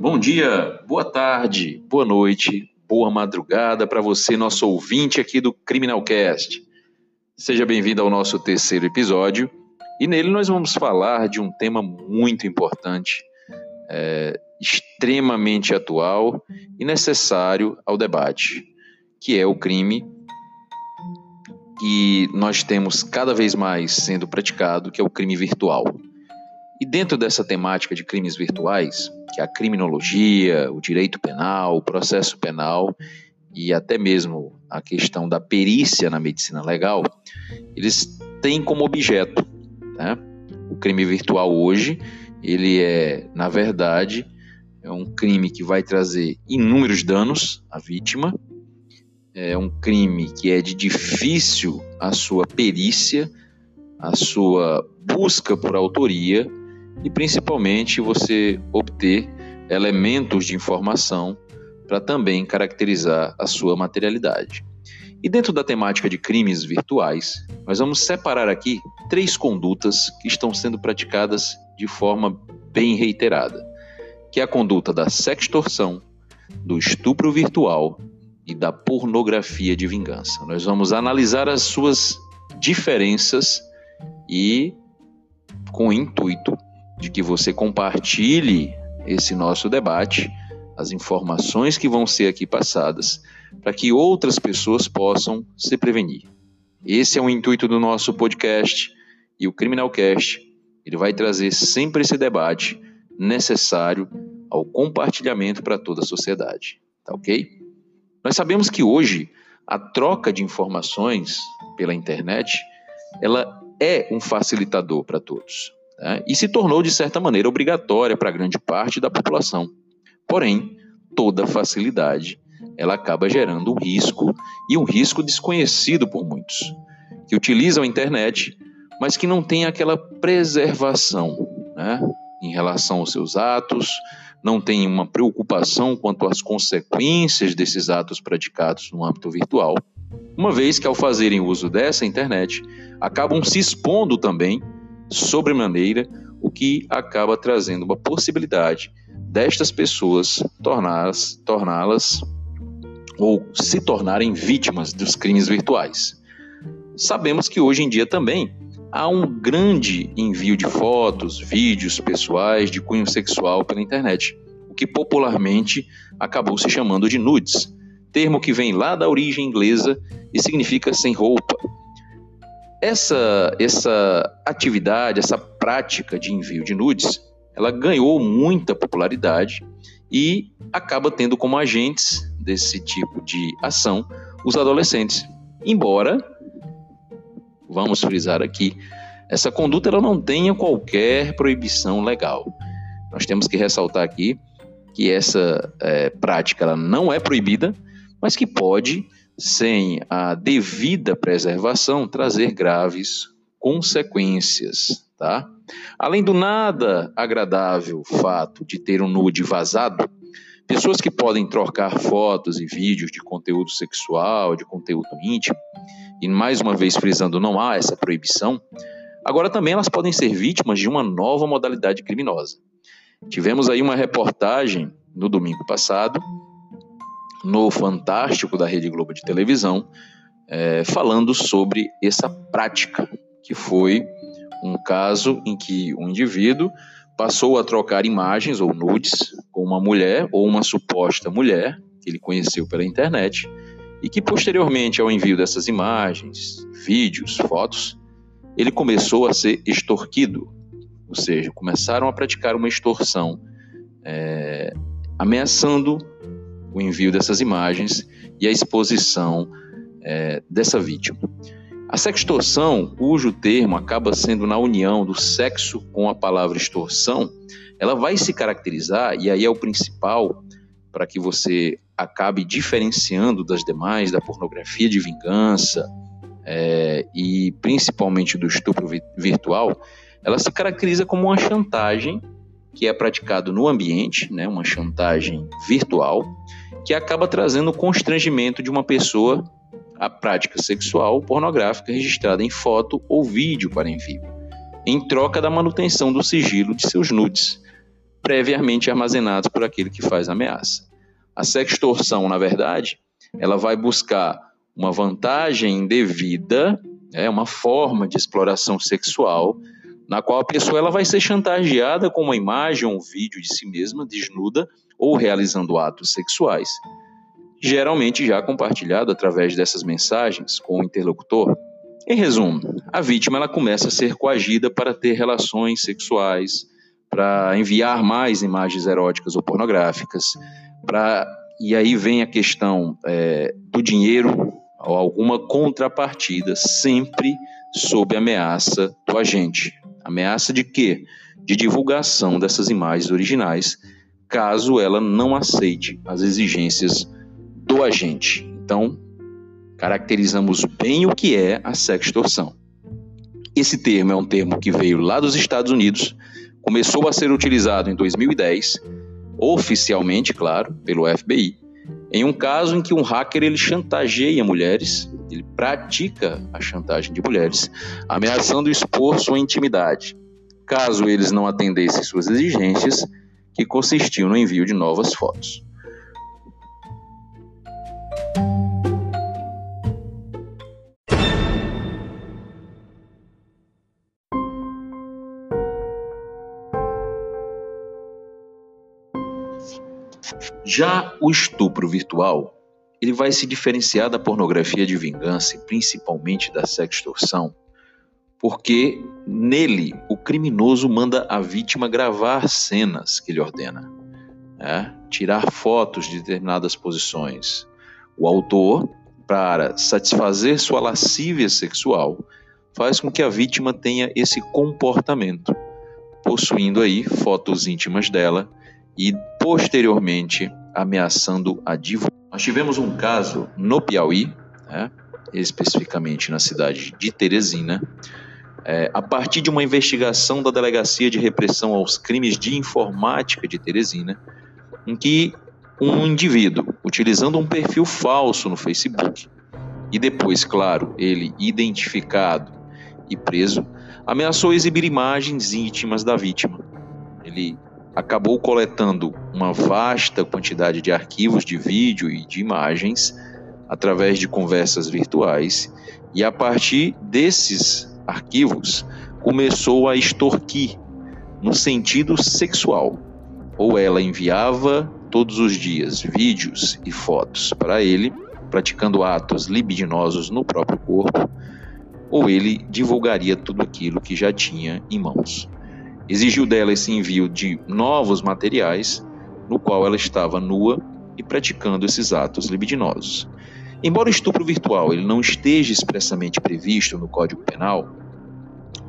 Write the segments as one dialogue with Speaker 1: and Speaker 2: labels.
Speaker 1: Bom dia, boa tarde, boa noite, boa madrugada para você, nosso ouvinte aqui do Criminalcast. Seja bem-vindo ao nosso terceiro episódio e nele nós vamos falar de um tema muito importante, é, extremamente atual e necessário ao debate, que é o crime que nós temos cada vez mais sendo praticado, que é o crime virtual. E dentro dessa temática de crimes virtuais, que é a criminologia, o direito penal, o processo penal e até mesmo a questão da perícia na medicina legal, eles têm como objeto né, o crime virtual hoje, ele é, na verdade, é um crime que vai trazer inúmeros danos à vítima, é um crime que é de difícil a sua perícia, a sua busca por autoria e principalmente você obter elementos de informação para também caracterizar a sua materialidade. E dentro da temática de crimes virtuais, nós vamos separar aqui três condutas que estão sendo praticadas de forma bem reiterada, que é a conduta da sextorção, do estupro virtual e da pornografia de vingança. Nós vamos analisar as suas diferenças e com o intuito de que você compartilhe esse nosso debate, as informações que vão ser aqui passadas, para que outras pessoas possam se prevenir. Esse é o intuito do nosso podcast e o Criminalcast, ele vai trazer sempre esse debate necessário ao compartilhamento para toda a sociedade, tá OK? Nós sabemos que hoje a troca de informações pela internet ela é um facilitador para todos né? e se tornou de certa maneira obrigatória para grande parte da população. Porém, toda facilidade ela acaba gerando um risco e um risco desconhecido por muitos que utilizam a internet, mas que não têm aquela preservação né? em relação aos seus atos, não têm uma preocupação quanto às consequências desses atos praticados no âmbito virtual, uma vez que, ao fazerem uso dessa internet, acabam se expondo também sobremaneira, o que acaba trazendo uma possibilidade destas pessoas torná-las torná ou se tornarem vítimas dos crimes virtuais. Sabemos que hoje em dia também há um grande envio de fotos, vídeos pessoais de cunho sexual pela internet, o que popularmente acabou se chamando de nudes, termo que vem lá da origem inglesa e significa sem roupa. Essa, essa atividade, essa prática de envio de nudes, ela ganhou muita popularidade e acaba tendo como agentes desse tipo de ação os adolescentes. Embora vamos frisar aqui, essa conduta ela não tenha qualquer proibição legal. Nós temos que ressaltar aqui que essa é, prática ela não é proibida, mas que pode, sem a devida preservação, trazer graves consequências, tá? Além do nada agradável fato de ter um nude vazado, pessoas que podem trocar fotos e vídeos de conteúdo sexual, de conteúdo íntimo, e mais uma vez frisando, não há essa proibição, agora também elas podem ser vítimas de uma nova modalidade criminosa. Tivemos aí uma reportagem no domingo passado, no Fantástico da Rede Globo de televisão, é, falando sobre essa prática, que foi um caso em que um indivíduo passou a trocar imagens ou nudes com uma mulher ou uma suposta mulher que ele conheceu pela internet e que posteriormente ao envio dessas imagens, vídeos, fotos, ele começou a ser extorquido, ou seja, começaram a praticar uma extorsão, é, ameaçando o envio dessas imagens e a exposição é, dessa vítima. A sextorção, cujo termo acaba sendo na união do sexo com a palavra extorsão, ela vai se caracterizar, e aí é o principal para que você acabe diferenciando das demais, da pornografia de vingança é, e principalmente do estupro virtual, ela se caracteriza como uma chantagem que é praticado no ambiente, né, uma chantagem virtual, que acaba trazendo o constrangimento de uma pessoa à prática sexual pornográfica registrada em foto ou vídeo para envio, em troca da manutenção do sigilo de seus nudes previamente armazenados por aquele que faz a ameaça. A sextorção, na verdade, ela vai buscar uma vantagem indevida, é uma forma de exploração sexual, na qual a pessoa ela vai ser chantageada com uma imagem ou um vídeo de si mesma desnuda ou realizando atos sexuais, geralmente já compartilhado através dessas mensagens com o interlocutor. Em resumo, a vítima ela começa a ser coagida para ter relações sexuais, para enviar mais imagens eróticas ou pornográficas, para e aí vem a questão é, do dinheiro ou alguma contrapartida, sempre sob ameaça do agente. Ameaça de quê? De divulgação dessas imagens originais, caso ela não aceite as exigências do agente. Então, caracterizamos bem o que é a sextorção. Esse termo é um termo que veio lá dos Estados Unidos, começou a ser utilizado em 2010 oficialmente, claro, pelo FBI, em um caso em que um hacker ele chantageia mulheres, ele pratica a chantagem de mulheres, ameaçando expor sua intimidade, caso eles não atendessem suas exigências, que consistiam no envio de novas fotos. Já o estupro virtual, ele vai se diferenciar da pornografia de vingança e principalmente da sextorção, porque nele o criminoso manda a vítima gravar cenas que ele ordena, né? tirar fotos de determinadas posições. O autor, para satisfazer sua lascívia sexual, faz com que a vítima tenha esse comportamento, possuindo aí fotos íntimas dela e posteriormente ameaçando a divulgação. Nós tivemos um caso no Piauí, né, especificamente na cidade de Teresina, é, a partir de uma investigação da Delegacia de Repressão aos Crimes de Informática de Teresina, em que um indivíduo, utilizando um perfil falso no Facebook, e depois, claro, ele identificado e preso, ameaçou exibir imagens íntimas da vítima. Ele acabou coletando uma vasta quantidade de arquivos de vídeo e de imagens através de conversas virtuais, e a partir desses arquivos começou a extorquir no sentido sexual. Ou ela enviava todos os dias vídeos e fotos para ele, praticando atos libidinosos no próprio corpo, ou ele divulgaria tudo aquilo que já tinha em mãos exigiu dela esse envio de novos materiais, no qual ela estava nua e praticando esses atos libidinosos. Embora o estupro virtual ele não esteja expressamente previsto no Código Penal,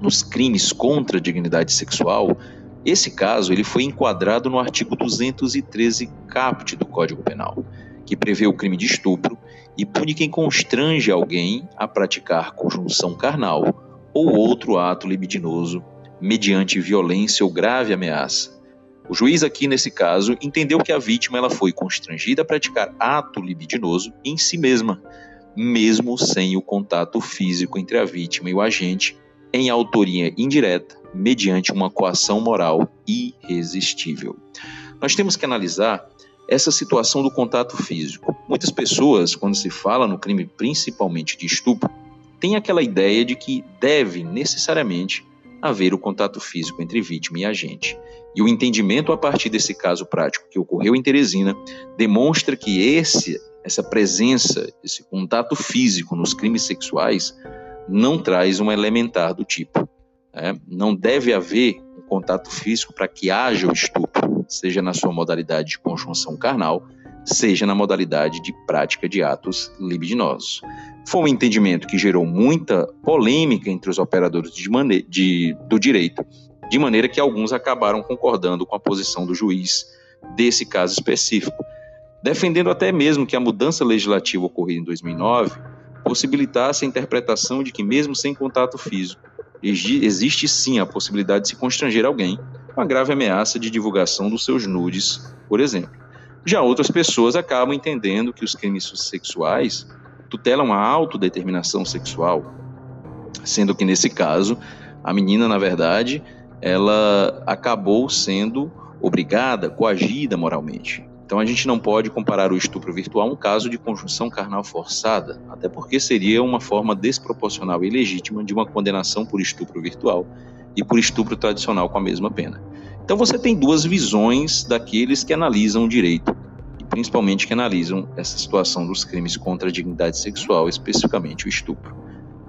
Speaker 1: nos crimes contra a dignidade sexual, esse caso ele foi enquadrado no artigo 213 caput do Código Penal, que prevê o crime de estupro e pune quem constrange alguém a praticar conjunção carnal ou outro ato libidinoso mediante violência ou grave ameaça. O juiz aqui nesse caso entendeu que a vítima ela foi constrangida a praticar ato libidinoso em si mesma, mesmo sem o contato físico entre a vítima e o agente, em autoria indireta, mediante uma coação moral irresistível. Nós temos que analisar essa situação do contato físico. Muitas pessoas, quando se fala no crime principalmente de estupro, têm aquela ideia de que deve necessariamente haver o contato físico entre vítima e agente. E o entendimento a partir desse caso prático que ocorreu em Teresina demonstra que esse, essa presença, esse contato físico nos crimes sexuais não traz um elementar do tipo. Né? Não deve haver um contato físico para que haja o estupro, seja na sua modalidade de conjunção carnal, seja na modalidade de prática de atos libidinosos. Foi um entendimento que gerou muita polêmica entre os operadores de de, do direito, de maneira que alguns acabaram concordando com a posição do juiz desse caso específico, defendendo até mesmo que a mudança legislativa ocorrida em 2009 possibilitasse a interpretação de que, mesmo sem contato físico, existe sim a possibilidade de se constranger alguém com a grave ameaça de divulgação dos seus nudes, por exemplo. Já outras pessoas acabam entendendo que os crimes sexuais tutelam a autodeterminação sexual, sendo que nesse caso a menina, na verdade, ela acabou sendo obrigada, coagida moralmente. Então a gente não pode comparar o estupro virtual a um caso de conjunção carnal forçada, até porque seria uma forma desproporcional e ilegítima de uma condenação por estupro virtual e por estupro tradicional com a mesma pena. Então você tem duas visões daqueles que analisam o direito, e principalmente que analisam essa situação dos crimes contra a dignidade sexual, especificamente o estupro.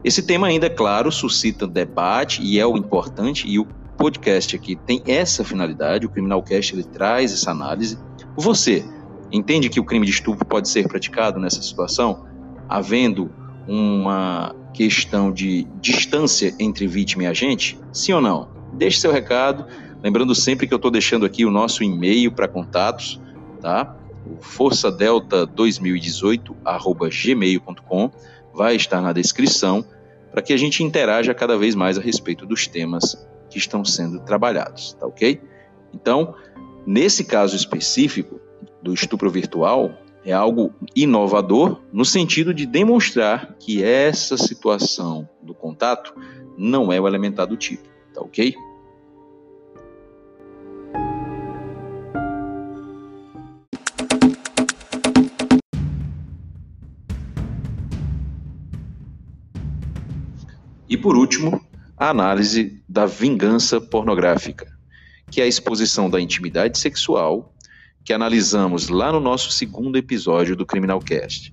Speaker 1: Esse tema ainda, é claro, suscita debate e é o importante, e o podcast aqui tem essa finalidade, o Criminalcast ele traz essa análise. Você entende que o crime de estupro pode ser praticado nessa situação, havendo uma questão de distância entre vítima e agente? Sim ou não? Deixe seu recado, lembrando sempre que eu estou deixando aqui o nosso e-mail para contatos, tá? Força Delta 2018 gmail.com vai estar na descrição para que a gente interaja cada vez mais a respeito dos temas que estão sendo trabalhados, tá ok? Então, nesse caso específico do estupro virtual, é algo inovador no sentido de demonstrar que essa situação do contato não é o elementar do tipo, tá ok? Por último, a análise da vingança pornográfica, que é a exposição da intimidade sexual, que analisamos lá no nosso segundo episódio do Criminalcast.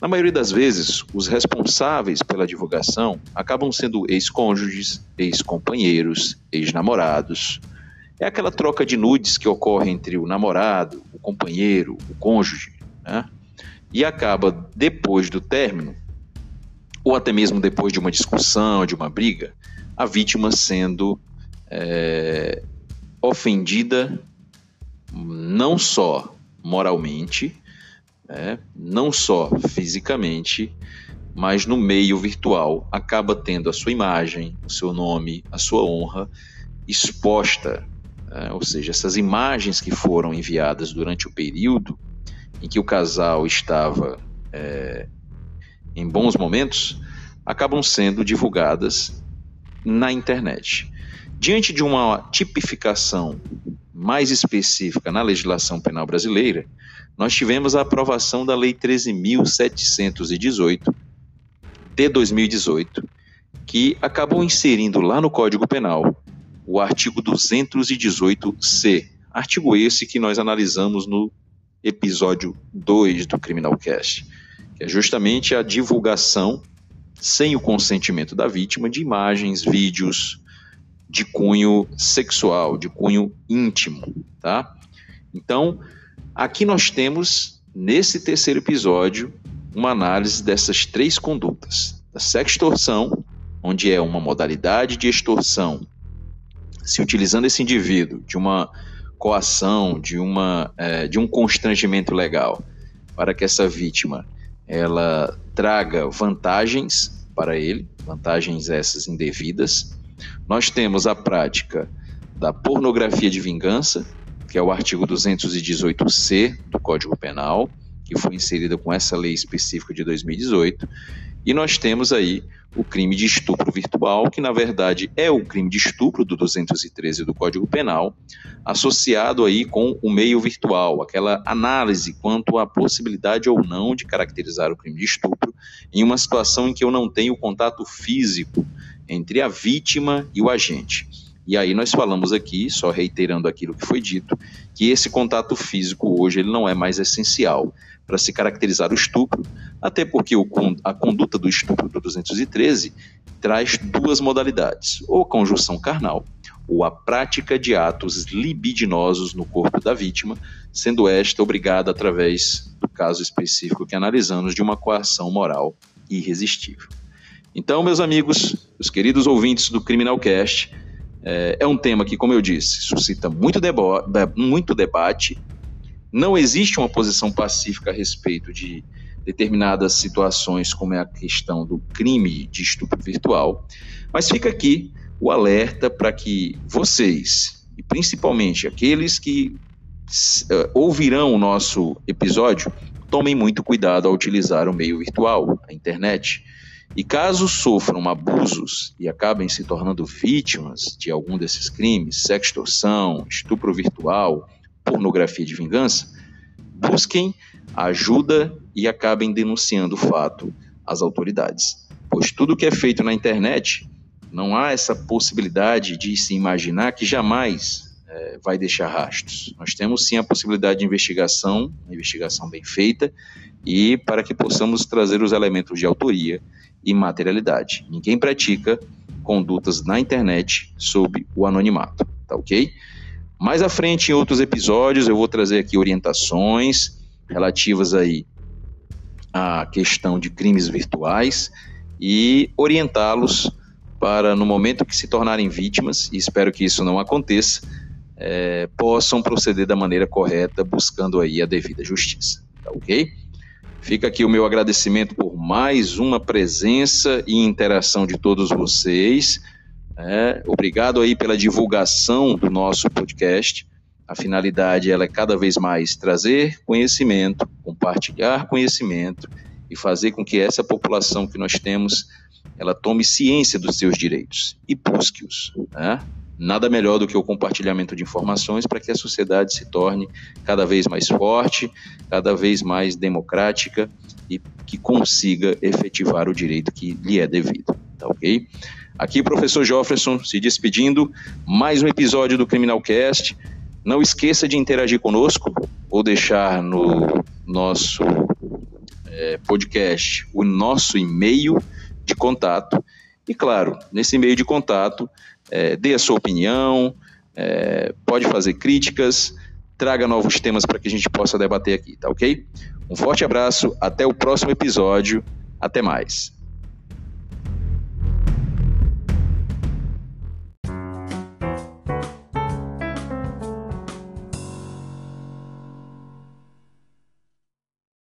Speaker 1: Na maioria das vezes, os responsáveis pela divulgação acabam sendo ex-cônjuges, ex-companheiros, ex-namorados. É aquela troca de nudes que ocorre entre o namorado, o companheiro, o cônjuge, né? E acaba, depois do término, ou até mesmo depois de uma discussão, de uma briga, a vítima sendo é, ofendida não só moralmente, né, não só fisicamente, mas no meio virtual acaba tendo a sua imagem, o seu nome, a sua honra exposta. Né, ou seja, essas imagens que foram enviadas durante o período em que o casal estava é, em bons momentos acabam sendo divulgadas na internet. Diante de uma tipificação mais específica na legislação penal brasileira, nós tivemos a aprovação da Lei 13.718 de 2018, que acabou inserindo lá no Código Penal o artigo 218-C, artigo esse que nós analisamos no episódio 2 do Criminalcast, que é justamente a divulgação sem o consentimento da vítima, de imagens, vídeos de cunho sexual, de cunho íntimo, tá? Então, aqui nós temos, nesse terceiro episódio, uma análise dessas três condutas: da sextorção, onde é uma modalidade de extorsão, se utilizando esse indivíduo de uma coação, de, uma, é, de um constrangimento legal, para que essa vítima ela traga vantagens para ele, vantagens essas indevidas. Nós temos a prática da pornografia de vingança, que é o artigo 218C do Código Penal, que foi inserida com essa lei específica de 2018, e nós temos aí o crime de estupro virtual, que na verdade é o crime de estupro do 213 do Código Penal, associado aí com o meio virtual, aquela análise quanto à possibilidade ou não de caracterizar o crime de estupro em uma situação em que eu não tenho contato físico entre a vítima e o agente. E aí nós falamos aqui, só reiterando aquilo que foi dito, que esse contato físico hoje ele não é mais essencial para se caracterizar o estupro, até porque o, a conduta do estupro do 213 traz duas modalidades, ou conjunção carnal, ou a prática de atos libidinosos no corpo da vítima, sendo esta obrigada através do caso específico que analisamos de uma coação moral irresistível. Então, meus amigos, os queridos ouvintes do Criminalcast, é, é um tema que, como eu disse, suscita muito, muito debate. Não existe uma posição pacífica a respeito de determinadas situações, como é a questão do crime de estupro virtual, mas fica aqui o alerta para que vocês, e principalmente aqueles que uh, ouvirão o nosso episódio, tomem muito cuidado ao utilizar o meio virtual, a internet, E caso sofram abusos e acabem se tornando vítimas de algum desses crimes, sextorção, estupro virtual, pornografia de vingança, busquem ajuda e acabem denunciando o fato às autoridades. Pois tudo que é feito na internet, não há essa possibilidade de se imaginar que jamais é, vai deixar rastros. Nós temos sim a possibilidade de investigação, investigação bem feita, e para que possamos trazer os elementos de autoria e materialidade. Ninguém pratica condutas na internet sob o anonimato, tá ok? Mais à frente, em outros episódios, eu vou trazer aqui orientações relativas aí à questão de crimes virtuais e orientá-los para, no momento que se tornarem vítimas, e espero que isso não aconteça, é, possam proceder da maneira correta, buscando aí a devida justiça, tá ok? Fica aqui o meu agradecimento por mais uma presença e interação de todos vocês. É, obrigado aí pela divulgação do nosso podcast. A finalidade ela é cada vez mais trazer conhecimento, compartilhar conhecimento e fazer com que essa população que nós temos ela tome ciência dos seus direitos e busque-os. Né? Nada melhor do que o compartilhamento de informações para que a sociedade se torne cada vez mais forte, cada vez mais democrática e que consiga efetivar o direito que lhe é devido. Tá ok? Aqui, professor Jofferson, se despedindo, mais um episódio do Criminalcast. Não esqueça de interagir conosco ou deixar no nosso é, podcast o nosso e-mail de contato. E claro, nesse e-mail de contato, é, dê a sua opinião, é, pode fazer críticas, traga novos temas para que a gente possa debater aqui, tá ok? Um forte abraço, até o próximo episódio, até mais.